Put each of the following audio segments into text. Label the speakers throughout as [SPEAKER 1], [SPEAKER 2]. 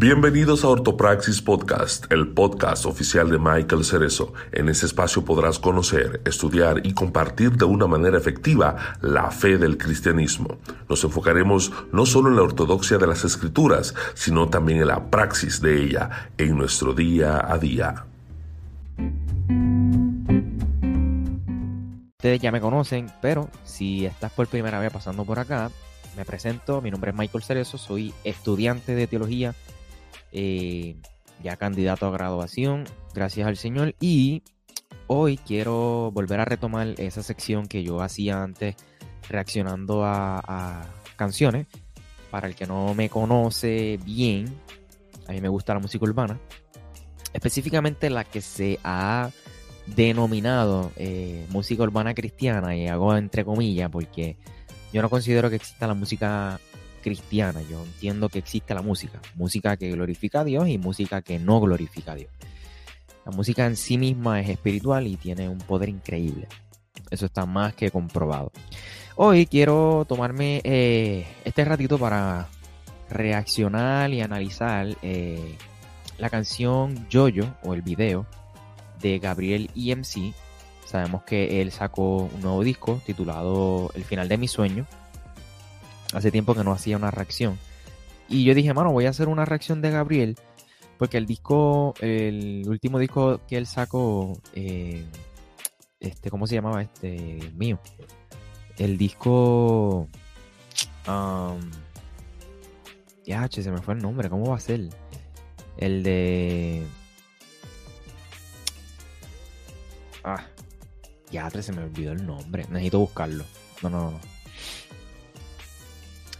[SPEAKER 1] Bienvenidos a Ortopraxis Podcast, el podcast oficial de Michael Cerezo. En este espacio podrás conocer, estudiar y compartir de una manera efectiva la fe del cristianismo. Nos enfocaremos no solo en la ortodoxia de las escrituras, sino también en la praxis de ella en nuestro día a día.
[SPEAKER 2] Ustedes ya me conocen, pero si estás por primera vez pasando por acá, me presento, mi nombre es Michael Cerezo, soy estudiante de teología eh, ya candidato a graduación, gracias al Señor. Y hoy quiero volver a retomar esa sección que yo hacía antes reaccionando a, canciones. Para el que no me conoce bien, a mí me gusta la música urbana. Específicamente la que se ha denominado eh, música urbana cristiana, y hago entre comillas, porque yo no considero que exista la música cristiana. Yo entiendo que existe la música, música que glorifica a Dios y música que no glorifica a Dios. La música en sí misma es espiritual y tiene un poder increíble. Eso está más que comprobado. Hoy quiero tomarme eh, este ratito para reaccionar y analizar eh, la canción Jojo o el video de Gabriel EMC. Sabemos que él sacó un nuevo disco titulado El final de mi sueño Hace tiempo que no hacía una reacción. Y yo dije, mano, voy a hacer una reacción de Gabriel. Porque el disco, el último disco que él sacó, eh, este, ¿cómo se llamaba? Este, mío. El disco... Um, ya, se me fue el nombre. ¿Cómo va a ser? El de... Ah, ya, se me olvidó el nombre. Necesito buscarlo. No, no, no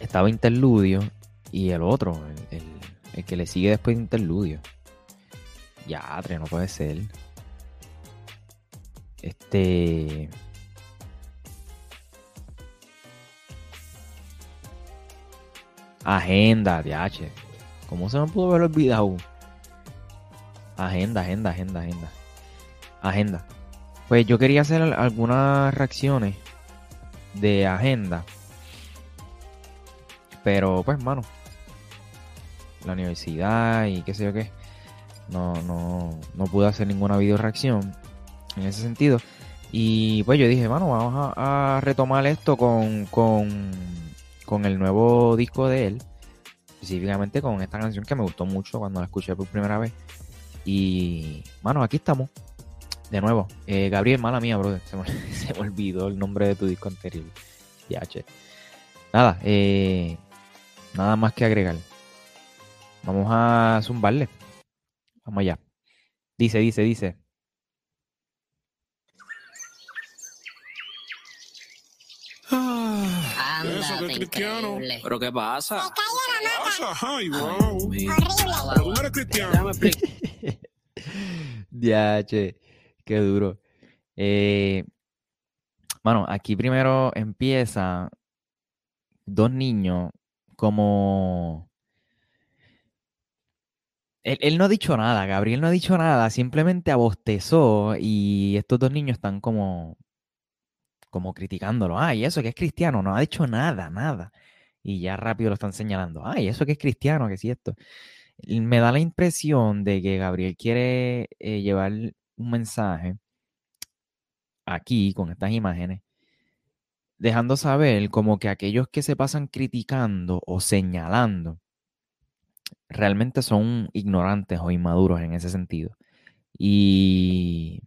[SPEAKER 2] estaba Interludio y el otro, el, que le sigue después de Interludio. Ya, no puede ser. Este. Agenda, DH. ¿Cómo se me pudo haber olvidado? Agenda, agenda, agenda, agenda. Agenda. Pues yo quería hacer algunas reacciones de agenda pero pues, mano, la universidad y qué sé yo qué, no, no, no pude hacer ninguna video reacción en ese sentido. Y pues yo dije, mano, vamos a, retomar esto con, con, con el nuevo disco de él. Específicamente con esta canción que me gustó mucho cuando la escuché por primera vez. Y, mano, aquí estamos. De nuevo, eh, Gabriel, mala mía, brother. Se me, se me, olvidó el nombre de tu disco anterior. che. Nada, eh, Nada más que agregar. Vamos a zumbarle. Vamos allá. Dice, dice, dice.
[SPEAKER 3] Ah, eso que cristiano.
[SPEAKER 4] ¿Pero qué pasa?
[SPEAKER 3] ¿Qué pasa? Ay, wow. Horrible. Pero tú eres cristiano.
[SPEAKER 2] ya, che. Qué duro. Eh, bueno, aquí primero empieza dos niños como... Él, no ha dicho nada, Gabriel no ha dicho nada, simplemente abostezó y estos dos niños están como, como criticándolo. Ay, eso que es cristiano, no ha dicho nada, nada. Y ya rápido lo están señalando. Ay, eso que es cristiano, que si esto. Me da la impresión de que Gabriel quiere eh, llevar un mensaje aquí con estas imágenes dejando saber como que aquellos que se pasan criticando o señalando realmente son ignorantes o inmaduros en ese sentido. Y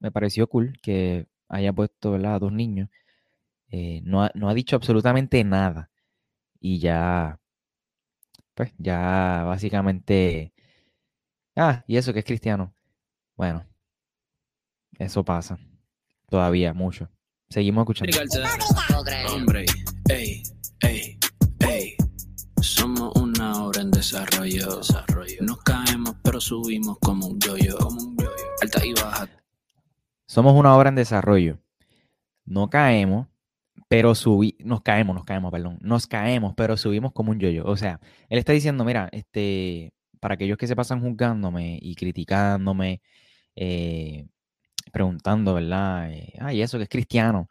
[SPEAKER 2] me pareció cool que haya puesto a dos niños. Eh, no, ha, no, ha, dicho absolutamente nada. Y ya, pues ya básicamente... Ah, y eso que es cristiano. Bueno, eso pasa. Todavía mucho. Seguimos escuchando.
[SPEAKER 4] Hombre, ey, ey, ey. Somos una obra en desarrollo. desarrollo. Nos caemos, pero subimos como un yoyo. Como un yoyo. Alta y baja.
[SPEAKER 2] Somos una obra en desarrollo. No caemos, pero subimos. Nos caemos, nos caemos, perdón. Nos caemos, pero subimos como un yoyo. O sea, él está diciendo, mira, este, para aquellos que se pasan juzgándome y criticándome, eh, preguntando, ¿verdad? Eh, ay, eso que es cristiano.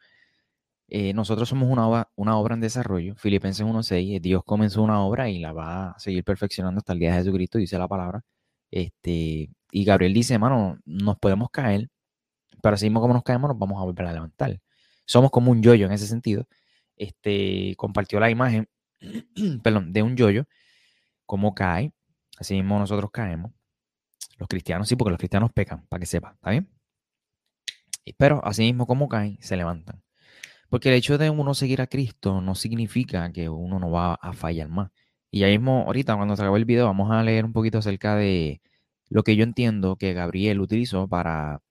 [SPEAKER 2] eh, nosotros somos una obra, una obra en desarrollo. Filipenses 1.6, Dios comenzó una obra y la va a seguir perfeccionando hasta el día de Jesucristo, dice la palabra. Este, y Gabriel dice, hermano, nos podemos caer, pero así mismo como nos caemos, nos vamos a volver a levantar. Somos como un yoyo en ese sentido. Este, compartió la imagen, perdón, de un yoyo, cómo cae. Así mismo nosotros caemos. Los cristianos sí, porque los cristianos pecan, para que sepa, ¿está bien? Pero así mismo como caen, se levantan. Porque el hecho de uno seguir a Cristo no significa que uno no va a fallar más. Y ya mismo, ahorita, cuando se acabe el video, vamos a leer un poquito acerca de lo que yo entiendo que Gabriel utilizó para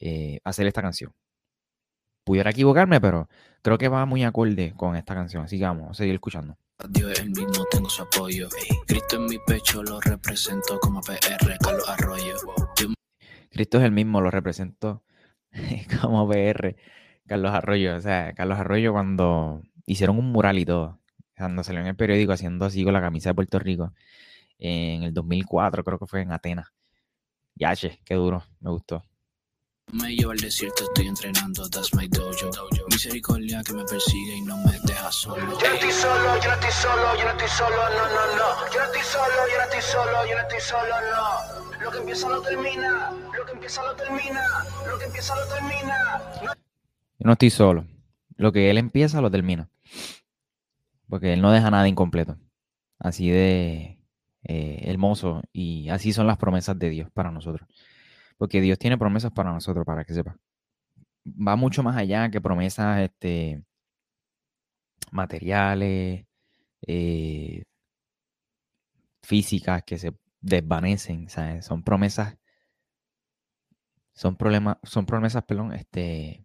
[SPEAKER 2] eh, hacer esta canción. Pudiera equivocarme, pero creo que va muy acorde con esta canción. Así que vamos a seguir escuchando.
[SPEAKER 4] Dios es el mismo, tengo su apoyo. Cristo en mi pecho lo represento como PR, Carlos Arroyo.
[SPEAKER 2] Cristo es el mismo, lo represento como PR. Carlos Arroyo. O sea, Carlos Arroyo cuando hicieron un mural y todo, cuando salió en el periódico haciendo así con la camisa de Puerto Rico, en el 2004 creo que fue en Atenas. Yache, qué duro, me gustó.
[SPEAKER 4] Me lleva al desierto, estoy entrenando, that's my dojo. Misericordia que me persigue y no me deja solo.
[SPEAKER 5] Yo no estoy solo, yo no estoy solo, yo no estoy solo, no, no, no. Yo no estoy solo, yo no estoy solo, yo no estoy solo, no. Lo que empieza lo termina, lo que empieza lo termina, lo que empieza lo termina. No
[SPEAKER 2] Yo no estoy solo. Lo que él empieza lo termina. Porque él no deja nada incompleto. Así de eh, hermoso. Y así son las promesas de Dios para nosotros. Porque Dios tiene promesas para nosotros, para que sepa. Va mucho más allá que promesas este, materiales, eh, físicas que se desvanecen. ¿sabes? Son promesas. Son, problemas, son promesas, perdón, este,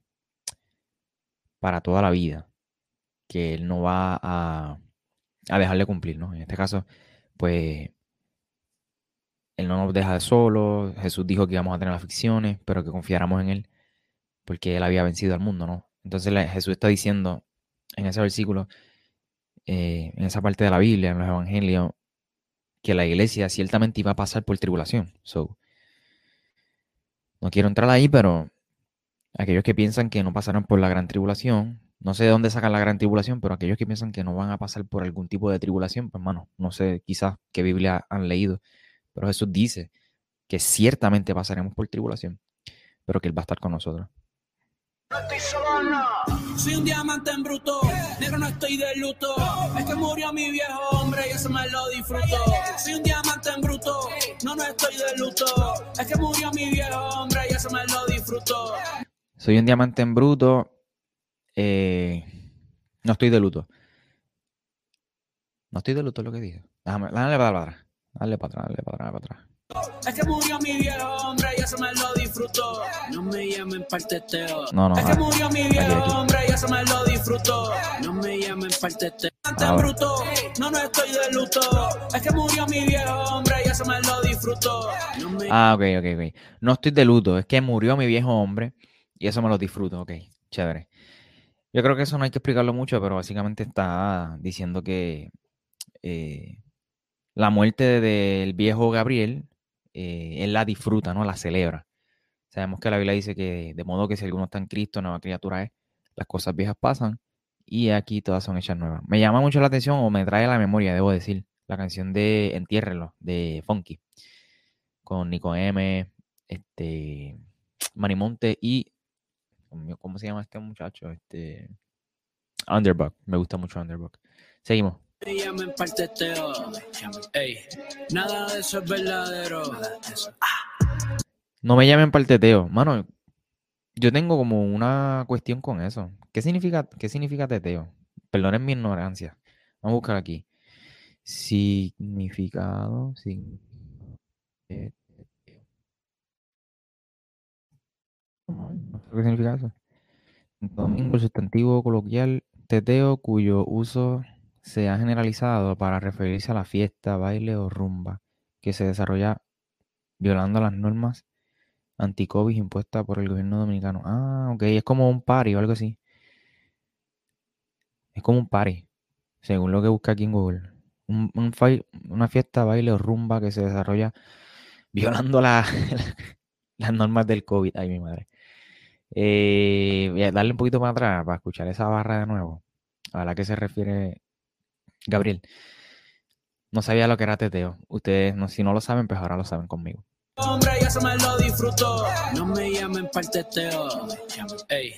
[SPEAKER 2] para toda la vida. Que Él no va a, a dejarle cumplir, ¿no? En este caso, pues él no nos deja solo. Jesús dijo que íbamos a tener aflicciones, pero que confiáramos en Él, porque Él había vencido al mundo, ¿no? Entonces Jesús está diciendo en ese versículo, eh, en esa parte de la Biblia, en los Evangelios, que la iglesia ciertamente iba a pasar por tribulación. So, no quiero entrar ahí, pero aquellos que piensan que no pasarán por la gran tribulación, no sé de dónde sacan la gran tribulación, pero aquellos que piensan que no van a pasar por algún tipo de tribulación, pues hermano, no sé quizás qué Biblia han leído, pero Jesús dice que ciertamente pasaremos por tribulación, pero que Él va a estar con nosotros.
[SPEAKER 5] No estoy solo, no.
[SPEAKER 4] Soy un diamante en bruto, negro no estoy de luto. Es que murió mi viejo hombre y eso me lo disfruto. Soy un diamante en bruto, no, no estoy de luto. Es que murió mi viejo hombre y eso me lo disfruto.
[SPEAKER 2] Soy un diamante en bruto, eh, no estoy de luto. No estoy de luto es lo que dije. Déjame, dale para atrás, dale para atrás, dale para atrás, para atrás.
[SPEAKER 4] Es que murió mi viejo hombre y eso me lo disfruto. No me llamen parteteo.
[SPEAKER 2] No, no,
[SPEAKER 4] Es que
[SPEAKER 2] ah,
[SPEAKER 4] murió mi viejo hombre y eso me lo disfruto. No me llamen parteteo. En
[SPEAKER 2] Ahora.
[SPEAKER 4] bruto, no, no estoy de luto. Es que murió mi viejo hombre y eso me lo me
[SPEAKER 2] Ah, ok, ok, ok. No estoy de luto, es que murió mi viejo hombre y eso me lo disfruto, ok, chévere. Yo creo que eso no hay que explicarlo mucho, pero básicamente está diciendo que eh, la muerte del viejo Gabriel, eh, él la disfruta, ¿no? La celebra. Sabemos que la Biblia dice que de modo que si alguno está en Cristo, nueva criatura es, las cosas viejas pasan y aquí todas son hechas nuevas. Me llama mucho la atención o me trae a la memoria, debo decir, la canción de Entiérrelo, de Funky con Nico M, este, Marimonte y ¿cómo se llama este muchacho? Este Underbug, me gusta mucho Underbug. Seguimos.
[SPEAKER 4] Me llamen parteteo. Ey, nada de eso es verdadero.
[SPEAKER 2] No me llamen para el teteo. Mano, yo tengo como una cuestión con eso. ¿Qué significa, qué significa teteo? Perdonen mi ignorancia. Vamos a buscar aquí. Significado. sin- ¿Qué significa eso? Domingo, el sustantivo coloquial teteo cuyo uso se ha generalizado para referirse a la fiesta, baile o rumba que se desarrolla violando las normas anti-COVID impuestas por el gobierno dominicano. Ah, ok, es como un party o algo así. Es como un party, según lo que busca aquí en Google. Un, una fiesta, baile o rumba que se desarrolla violando la- las normas del COVID. Ay, mi madre. Eh, voy a darle un poquito para atrás para escuchar esa barra de nuevo. A la que se refiere Gabriel. No sabía lo que era teteo. Ustedes, no, si no lo saben, pues ahora lo saben conmigo.
[SPEAKER 4] Hombre, ya se me lo disfruto. No me llamen para el teteo. Ey,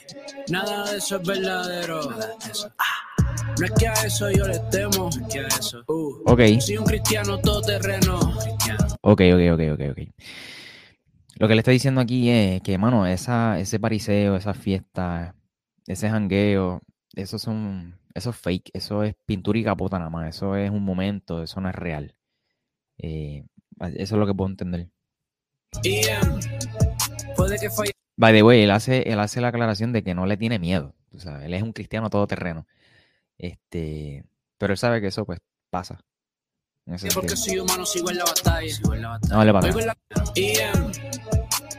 [SPEAKER 4] nada de eso es verdadero. Ah, no es que a eso yo le temo. No es que a eso. Uh,
[SPEAKER 2] Ok,
[SPEAKER 4] soy un cristiano todoterreno.
[SPEAKER 2] Ok, ok, ok, ok, ok. Lo que le estoy diciendo aquí es que, mano, esa, ese pariseo, esa fiesta, ese jangueo, eso son, eso es fake, eso es pintura y capota nada más, eso es un momento, eso no es real. Eh, eso es lo que puedo entender.
[SPEAKER 4] Y puede que falle.
[SPEAKER 2] By the way, él hace, él hace la aclaración de que no le tiene miedo. O sea, él es un cristiano todoterreno. Este, pero él sabe que eso pues pasa.
[SPEAKER 4] Porque
[SPEAKER 2] sentido.
[SPEAKER 4] soy humano, sigo en la batalla. Sigo en la batalla.
[SPEAKER 2] No, le para
[SPEAKER 4] Oigo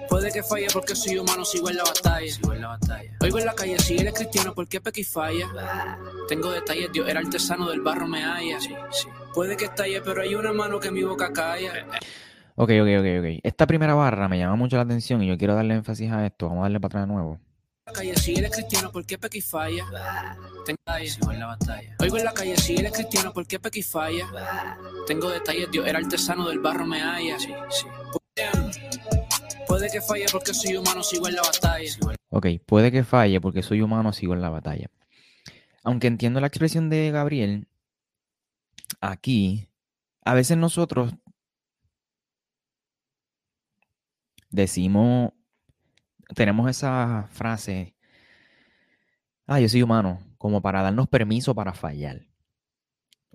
[SPEAKER 4] puede que falle porque soy humano, sigo en la batalla. Sigo en la batalla. Oigo en la calle, si él es cristiano, ¿por qué y falla? Tengo detalles, Dios era artesano del barro, me halla. Sí, sí. Puede que estalle, pero hay una mano que mi boca calla.
[SPEAKER 2] Ok, ok, ok, ok. Esta primera barra me llama mucho la atención y yo quiero darle énfasis a esto. Vamos a darle para atrás de nuevo.
[SPEAKER 4] la calle, si él es cristiano, ¿por qué falla? Tengo detalles, sigo en la batalla. Oigo en la calle, si él es cristiano, ¿por qué y falla? Tengo detalles, Dios era artesano del barro, me halla. Sí, sí. Puede que falle porque soy humano, sigo en la batalla.
[SPEAKER 2] Ok, puede que falle porque soy humano, sigo en la batalla. Aunque entiendo la expresión de Gabriel, aquí, a veces nosotros decimos, tenemos esa frase, ah, yo soy humano, como para darnos permiso para fallar.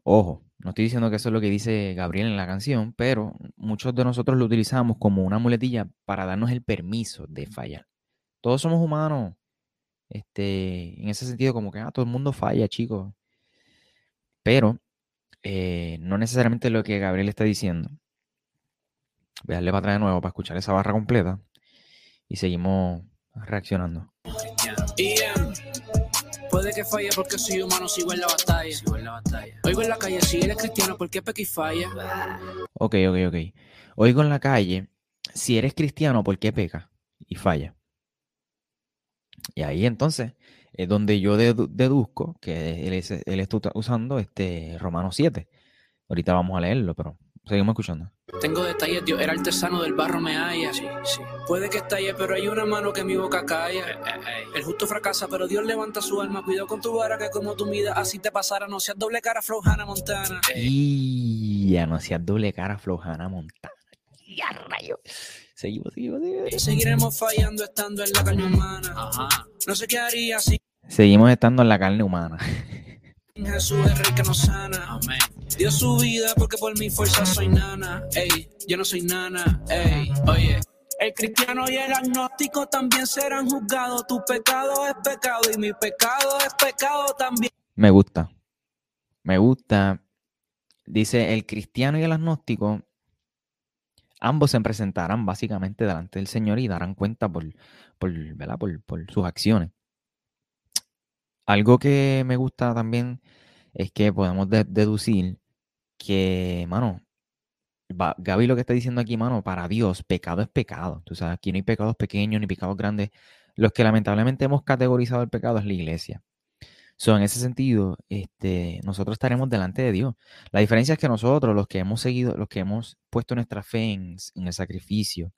[SPEAKER 2] Ojo, no estoy diciendo que eso es lo que dice Gabriel en la canción, pero muchos de nosotros lo utilizamos como una muletilla para darnos el permiso de fallar. Todos somos humanos. Este, en ese sentido, como que ah, todo el mundo falla, chicos. Pero eh, no necesariamente lo que Gabriel está diciendo. Voy a darle para atrás de nuevo para escuchar esa barra completa. Y seguimos reaccionando.
[SPEAKER 4] Puede que falle porque soy humano, sigo en la batalla. Sigo en la batalla. Oigo en la calle, si él es cristiano, ¿por qué peca y falla?
[SPEAKER 2] Ok, ok, ok. Oigo en la calle, si eres cristiano, ¿por qué peca y falla? Y ahí entonces es donde yo dedu- deduzco que él, es- él está usando este Romano 7. Ahorita vamos a leerlo, pero seguimos escuchando.
[SPEAKER 4] Tengo detalles, Dios era artesano del barro, me halla. Sí, sí. Puede que estalle, pero hay una mano que mi boca calla. El justo fracasa, pero Dios levanta su alma. Cuidado con tu vara, que como tu vida así te pasara. No seas doble cara, flow Hannah Montana.
[SPEAKER 2] Y ya no seas doble cara, Flojana Montana. Ya rayo. Seguimos, seguimos, seguimos.
[SPEAKER 4] Seguiremos fallando estando en la carne humana. No sé qué haría si
[SPEAKER 2] Seguimos estando en la carne humana.
[SPEAKER 4] Jesús es rey que nos sana. Dio su vida porque por mi fuerza soy nana. Ey, yo no soy nana. Ey, oye. El cristiano y el agnóstico también serán juzgados. Tu pecado es pecado y mi pecado es pecado también.
[SPEAKER 2] Me gusta. Me gusta. Dice, el cristiano y el agnóstico, ambos se presentarán básicamente delante del Señor y darán cuenta por, por, ¿verdad? por, por sus acciones. Algo que me gusta también es que podemos de- deducir que, mano, Gaby lo que está diciendo aquí, mano, para Dios, pecado es pecado. Tú sabes, aquí no hay pecados pequeños ni pecados grandes. Los que lamentablemente hemos categorizado el pecado es la iglesia. So, en ese sentido, este, nosotros estaremos delante de Dios. La diferencia es que nosotros, los que hemos seguido, los que hemos puesto nuestra fe en, en el sacrificio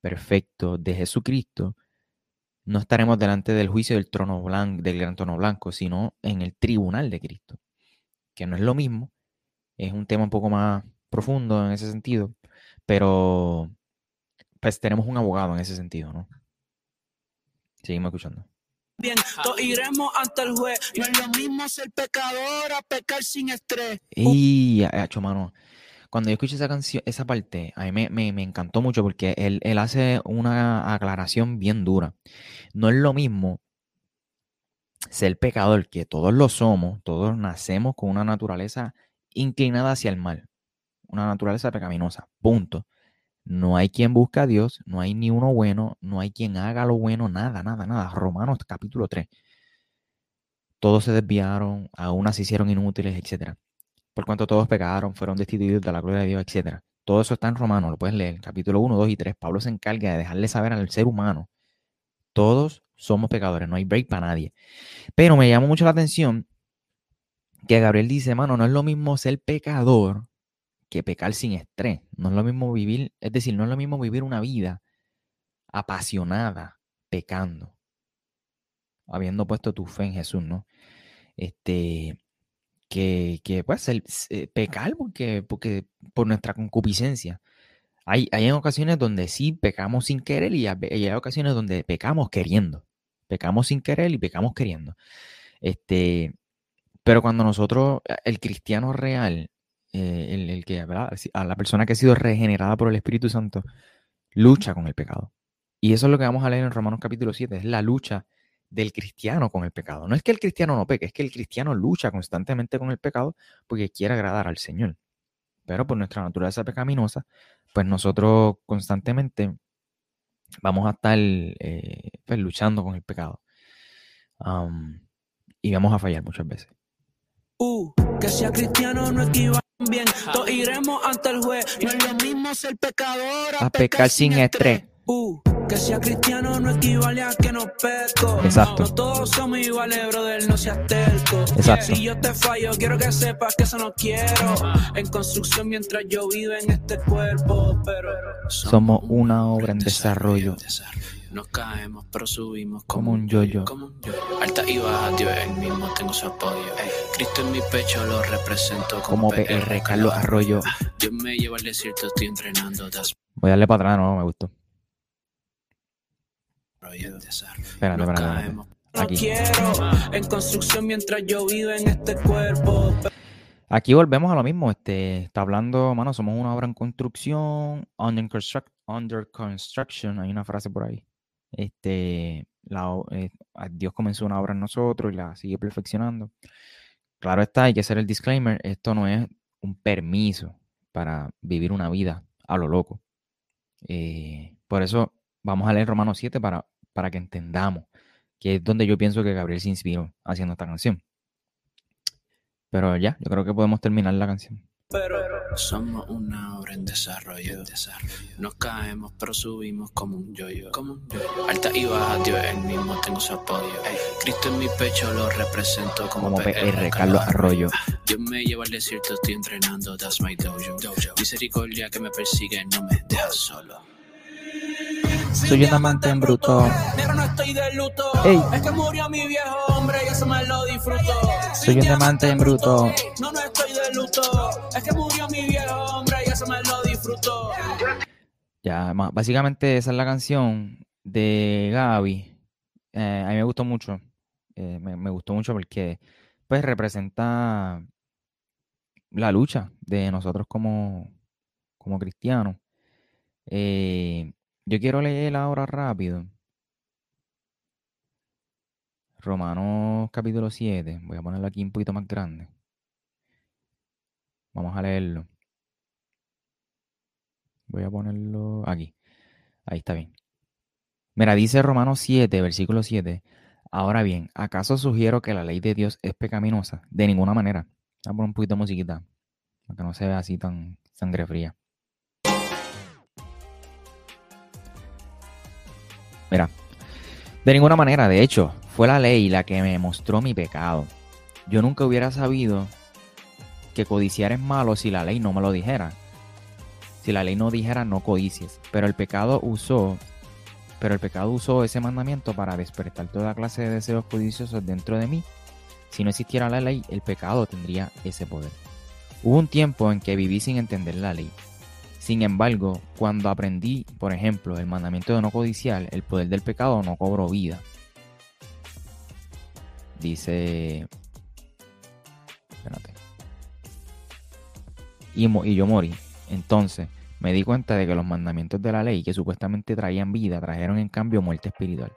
[SPEAKER 2] perfecto de Jesucristo, no estaremos delante del juicio del trono blanco, del gran trono blanco, sino en el tribunal de Cristo, que no es lo mismo, es un tema un poco más profundo en ese sentido, pero pues tenemos un abogado en ese sentido, ¿no? Seguimos escuchando.
[SPEAKER 4] Todos iremos ante el juez. No es lo mismo ser pecador a pecar sin estrés.
[SPEAKER 2] Y, hecho, mano, cuando yo escuché esa canción, esa parte, a mí me, me- me encantó mucho porque él, él hace una aclaración bien dura. No es lo mismo ser pecador, que todos lo somos, todos nacemos con una naturaleza inclinada hacia el mal, una naturaleza pecaminosa, punto. No hay quien busca a Dios, no hay ni uno bueno, no hay quien haga lo bueno, nada, nada, nada. Romanos capítulo 3. Todos se desviaron, a unas se hicieron inútiles, etcétera por cuanto todos pecaron, fueron destituidos de la gloria de Dios, etc. Todo eso está en Romanos, lo puedes leer, capítulo 1, 2 y 3. Pablo se encarga de dejarle saber al ser humano Todos somos pecadores, no hay break para nadie. Pero me llama mucho la atención que Gabriel dice, mano, no es lo mismo ser pecador que pecar sin estrés. No es lo mismo vivir, es decir, no es lo mismo vivir una vida apasionada pecando, habiendo puesto tu fe en Jesús, ¿no? Este, que, que pues, el, eh, pecar porque, porque por nuestra concupiscencia. Hay, hay ocasiones donde sí pecamos sin querer y hay, ocasiones donde pecamos queriendo. Pecamos sin querer y pecamos queriendo. Este, pero cuando nosotros, el cristiano real, eh, el, el, que, A la persona que ha sido regenerada por el Espíritu Santo, lucha con el pecado. Y eso es lo que vamos a leer en Romanos capítulo 7, es la lucha del cristiano con el pecado. No es que el cristiano no peque, es que el cristiano lucha constantemente con el pecado porque quiere agradar al Señor. Pero por nuestra naturaleza pecaminosa, pues nosotros constantemente vamos a estar eh, pues, luchando con el pecado. y vamos a fallar muchas veces.
[SPEAKER 6] Uh, que sea cristiano no equivale bien. Todos iremos ante el juez. No es lo mismo ser pecador
[SPEAKER 2] a, pecar, sin estrés.
[SPEAKER 6] Uh, que sea cristiano no equivale a que no peco.
[SPEAKER 2] Exacto.
[SPEAKER 6] No todos somos iguales, brother, no seas terco.
[SPEAKER 2] Exacto.
[SPEAKER 6] Si yo te fallo, quiero que sepas que eso no quiero. En construcción mientras yo vivo en este cuerpo, pero
[SPEAKER 2] somos una obra en desarrollo.
[SPEAKER 4] Nos caemos, pero subimos
[SPEAKER 2] como, un yoyo.
[SPEAKER 4] Yo. Alta y baja, Dios el mismo, tengo su apoyo. Cristo en mi pecho lo represento como,
[SPEAKER 2] como PR, Carlos Arroyo.
[SPEAKER 4] Dios me lleva al desierto, estoy entrenando.
[SPEAKER 2] Voy a darle para atrás, no, me gustó.
[SPEAKER 4] Espérate, espérate,
[SPEAKER 2] Aquí.
[SPEAKER 6] en construcción mientras yo vivo en este cuerpo.
[SPEAKER 2] Aquí volvemos a lo mismo. Este, está hablando, mano, somos una obra en construcción, under, construct, under construction. Hay una frase por ahí. Este, eh, Dios comenzó una obra en nosotros y la sigue perfeccionando. Claro está, hay que hacer el disclaimer. Esto no es un permiso para vivir una vida a lo loco. Eh, por eso vamos a leer Romanos 7 para para que entendamos, que es donde yo pienso que Gabriel se inspiró haciendo esta canción. Pero ya, yo creo que podemos terminar la canción.
[SPEAKER 4] Pero somos una obra en desarrollo. Nos caemos, pero subimos como un yoyo. Como un yo Alta y baja, Dios el mismo, tengo su apoyo. Cristo en mi pecho lo represento como,
[SPEAKER 2] como PR, Carlos Arroyo.
[SPEAKER 4] Dios me lleva al desierto, estoy entrenando, that's my dojo. Misericordia que me persigue, no me deja solo.
[SPEAKER 2] Soy un amante en bruto.
[SPEAKER 6] Pero no estoy de luto.
[SPEAKER 2] Ey.
[SPEAKER 6] Es que murió mi viejo hombre y eso me lo disfruto.
[SPEAKER 2] Soy un amante en bruto.
[SPEAKER 6] No, no estoy de luto. Es que murió mi viejo hombre y eso me lo disfruto.
[SPEAKER 2] Ya, básicamente esa es la canción de Gaby. Eh, a mí me gustó mucho. Eh, me, me gustó mucho porque pues representa la lucha de nosotros como, como cristianos. Eh, yo quiero leer ahora rápido. Romanos capítulo 7. Voy a ponerlo aquí un poquito más grande. Vamos a leerlo. Voy a ponerlo aquí. Ahí está bien. Mira, dice Romanos 7, versículo 7. Ahora bien, ¿acaso sugiero que la ley de Dios es pecaminosa? De ninguna manera. Voy a poner un poquito de musiquita. Para que no se vea así tan sangre fría. Mira, de ninguna manera, de hecho, fue la ley la que me mostró mi pecado. Yo nunca hubiera sabido que codiciar es malo si la ley no me lo dijera. Si la ley no dijera no codicies. Pero el pecado usó, pero el pecado usó ese mandamiento para despertar toda clase de deseos codiciosos dentro de mí. Si no existiera la ley, el pecado tendría ese poder. Hubo un tiempo en que viví sin entender la ley. Sin embargo, cuando aprendí, por ejemplo, el mandamiento de no codiciar, el poder del pecado no cobró vida. Dice... Y, yo morí. Entonces, me di cuenta de que los mandamientos de la ley que supuestamente traían vida trajeron en cambio muerte espiritual.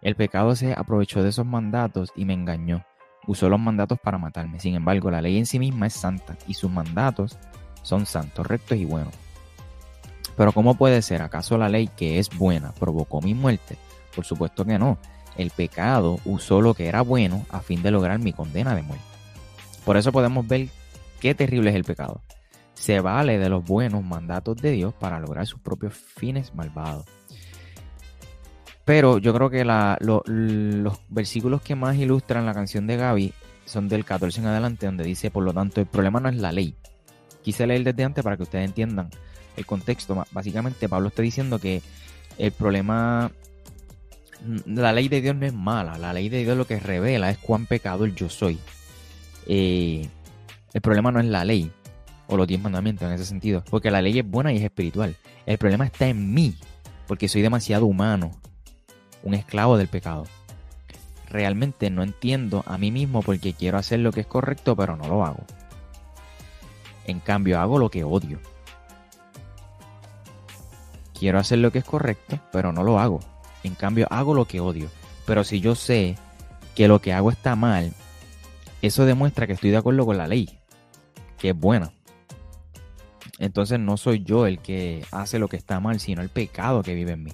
[SPEAKER 2] El pecado se aprovechó de esos mandatos y me engañó. Usó los mandatos para matarme. Sin embargo, la ley en sí misma es santa y sus mandatos son santos, rectos y buenos. Pero ¿cómo puede ser? ¿Acaso la ley que es buena provocó mi muerte? Por supuesto que no. El pecado usó lo que era bueno a fin de lograr mi condena de muerte. Por eso podemos ver qué terrible es el pecado. Se vale de los buenos mandatos de Dios para lograr sus propios fines malvados. Pero yo creo que los versículos que más ilustran la canción de Gaby son del 14 en adelante, donde dice, por lo tanto, el problema no es la ley. Quise leer desde antes para que ustedes entiendan el contexto. Básicamente, Pablo está diciendo que el problema, la ley de Dios no es mala, la ley de Dios lo que revela es cuán pecador yo soy. Eh, el problema no es la ley o los diez mandamientos en ese sentido, porque la ley es buena y es espiritual. El problema está en mí, porque soy demasiado humano, un esclavo del pecado. Realmente no entiendo a mí mismo porque quiero hacer lo que es correcto, pero no lo hago. En cambio, hago lo que odio. Quiero hacer lo que es correcto, pero no lo hago. En cambio, hago lo que odio. Pero si yo sé que lo que hago está mal, eso demuestra que estoy de acuerdo con la ley, que es buena. Entonces no soy yo el que hace lo que está mal, sino el pecado que vive en mí.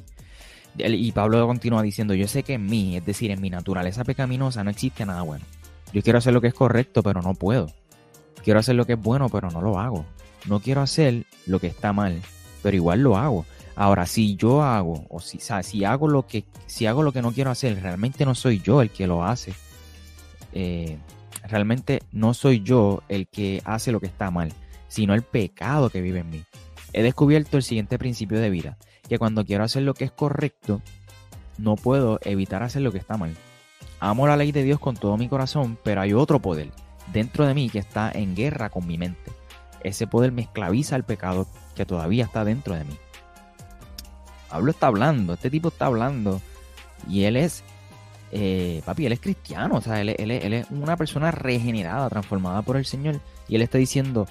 [SPEAKER 2] Y Pablo continúa diciendo, yo sé que en mí, es decir, en mi naturaleza pecaminosa, no existe nada bueno. Yo quiero hacer lo que es correcto, pero no puedo. Quiero hacer lo que es bueno, pero no lo hago. No quiero hacer lo que está mal, pero igual lo hago. Ahora, si yo hago, o si, si hago lo que, si hago lo que no quiero hacer, realmente no soy yo el que lo hace. Eh, realmente no soy yo el que hace lo que está mal, sino el pecado que vive en mí. He descubierto el siguiente principio de vida, que cuando quiero hacer lo que es correcto, no puedo evitar hacer lo que está mal. Amo la ley de Dios con todo mi corazón, pero hay otro poder dentro de mí que está en guerra con mi mente. Ese poder me esclaviza al pecado que todavía está dentro de mí. Pablo está hablando, este tipo está hablando y él es, eh, papi, él es cristiano, o sea, él, es una persona regenerada, transformada por el Señor y él está diciendo,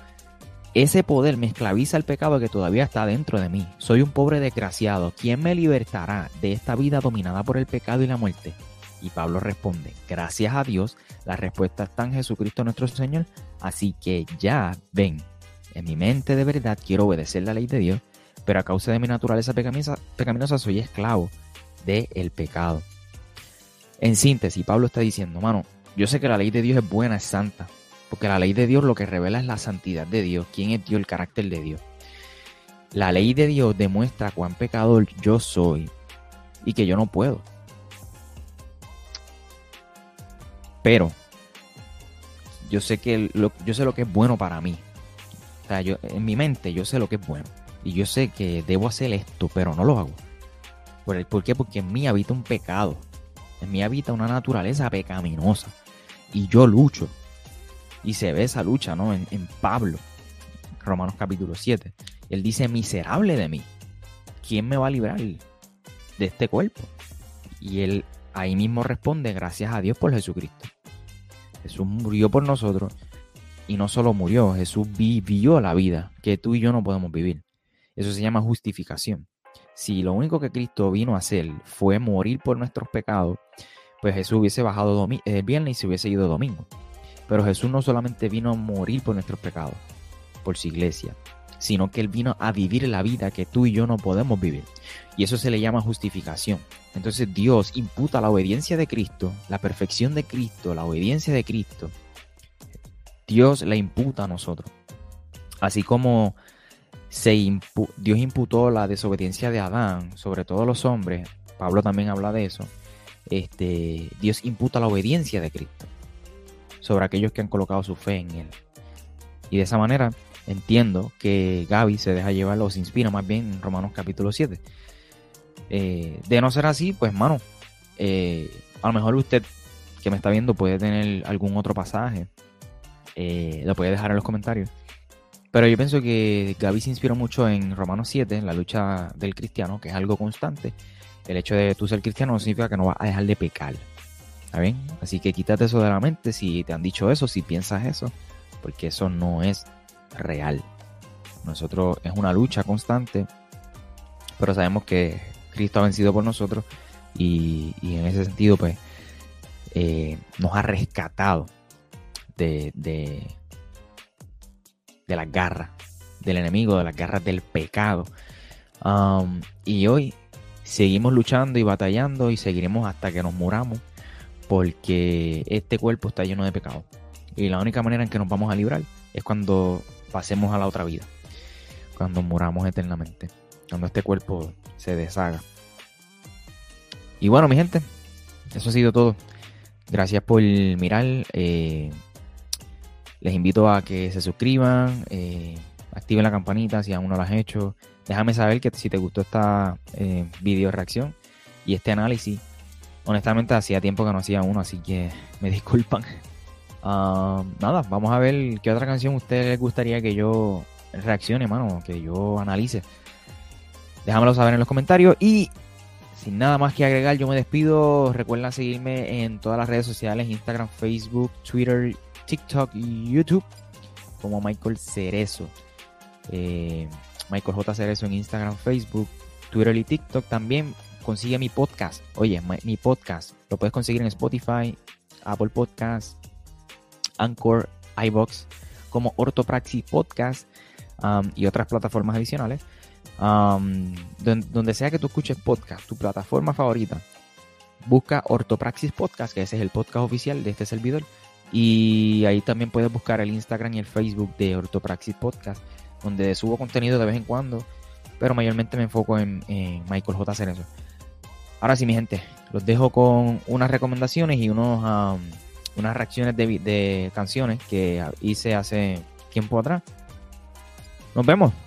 [SPEAKER 2] ese poder me esclaviza al pecado que todavía está dentro de mí. Soy un pobre desgraciado. ¿Quién me libertará de esta vida dominada por el pecado y la muerte? Y Pablo responde, gracias a Dios, la respuesta está en Jesucristo nuestro Señor. Así que ya ven, en mi mente de verdad quiero obedecer la ley de Dios, pero a causa de mi naturaleza pecaminosa, pecaminosa soy esclavo del pecado. En síntesis, Pablo está diciendo, mano, yo sé que la ley de Dios es buena, es santa, porque la ley de Dios lo que revela es la santidad de Dios, quién es Dios, el carácter de Dios. La ley de Dios demuestra cuán pecador yo soy y que yo no puedo. Pero yo sé que lo, yo sé lo que es bueno para mí. O sea, yo, en mi mente yo sé lo que es bueno. Y yo sé que debo hacer esto, pero no lo hago. ¿Por, el, ¿Por qué? Porque en mí habita un pecado. En mí habita una naturaleza pecaminosa. Y yo lucho. Y se ve esa lucha, ¿no? En, en Pablo, Romanos capítulo 7. Él dice, miserable de mí. ¿Quién me va a librar de este cuerpo? Y él ahí mismo responde, gracias a Dios por Jesucristo. Jesús murió por nosotros. Y no solo murió, Jesús vivió la vida que tú y yo no podemos vivir. Eso se llama justificación. Si lo único que Cristo vino a hacer fue morir por nuestros pecados, pues Jesús hubiese bajado el viernes y se hubiese ido domingo. Pero Jesús no solamente vino a morir por nuestros pecados, por su iglesia, sino que Él vino a vivir la vida que tú y yo no podemos vivir. Y eso se le llama justificación. Entonces Dios imputa la obediencia de Cristo, la perfección de Cristo, la obediencia de Cristo. Dios la imputa a nosotros. Así como se Dios imputó la desobediencia de Adán sobre todos los hombres, Pablo también habla de eso. Este, Dios imputa la obediencia de Cristo sobre aquellos que han colocado su fe en Él. Y de esa manera entiendo que Gaby se deja llevar o se inspira más bien en Romanos capítulo 7. Eh, de no ser así, pues mano, eh, a lo mejor usted que me está viendo puede tener algún otro pasaje. Eh, lo puede dejar en los comentarios. Pero yo pienso que Gaby se inspiró mucho en Romanos 7, en la lucha del cristiano, que es algo constante. El hecho de tú ser cristiano no significa que no vas a dejar de pecar. Así que quítate eso de la mente si te han dicho eso, si piensas eso, porque eso no es real. Nosotros es una lucha constante, pero sabemos que Cristo ha vencido por nosotros y, en ese sentido, pues, eh, nos ha rescatado de, de, de las garras del enemigo, de las garras del pecado. Um, y hoy seguimos luchando y batallando y seguiremos hasta que nos muramos porque este cuerpo está lleno de pecado. Y la única manera en que nos vamos a librar es cuando pasemos a la otra vida, cuando muramos eternamente, cuando este cuerpo se deshaga. Y bueno, mi gente, eso ha sido todo. Gracias por mirar. Eh, les invito a que se suscriban, eh, activen la campanita si aún no lo has hecho. Déjame saber que si te gustó esta eh, video reacción y este análisis. Honestamente, hacía tiempo que no hacía uno, así que me disculpan. Ah, nada, vamos a ver qué otra canción a ustedes les gustaría que yo reaccione, mano, que yo analice. Déjamelo saber en los comentarios y sin nada más que agregar, yo me despido. Recuerda seguirme en todas las redes sociales, Instagram, Facebook, Twitter, TikTok y YouTube como Michael Cerezo. Eh, Michael J. Cerezo en Instagram, Facebook, Twitter y TikTok. También consigue mi podcast. Oye, mi, podcast lo puedes conseguir en Spotify, Apple Podcast, Anchor, iBox, como Ortopraxis Podcast um, y otras plataformas adicionales. Um, donde, sea que tú escuches podcast, tu plataforma favorita, busca Ortopraxis Podcast, que ese es el podcast oficial de este servidor. Y ahí también puedes buscar el Instagram y el Facebook de Ortopraxis Podcast, donde subo contenido de vez en cuando, pero mayormente me enfoco en, Michael J. Cerezo. Ahora sí, mi gente, los dejo con unas recomendaciones y unos, um, unas reacciones de, de canciones que hice hace tiempo atrás. Nos vemos.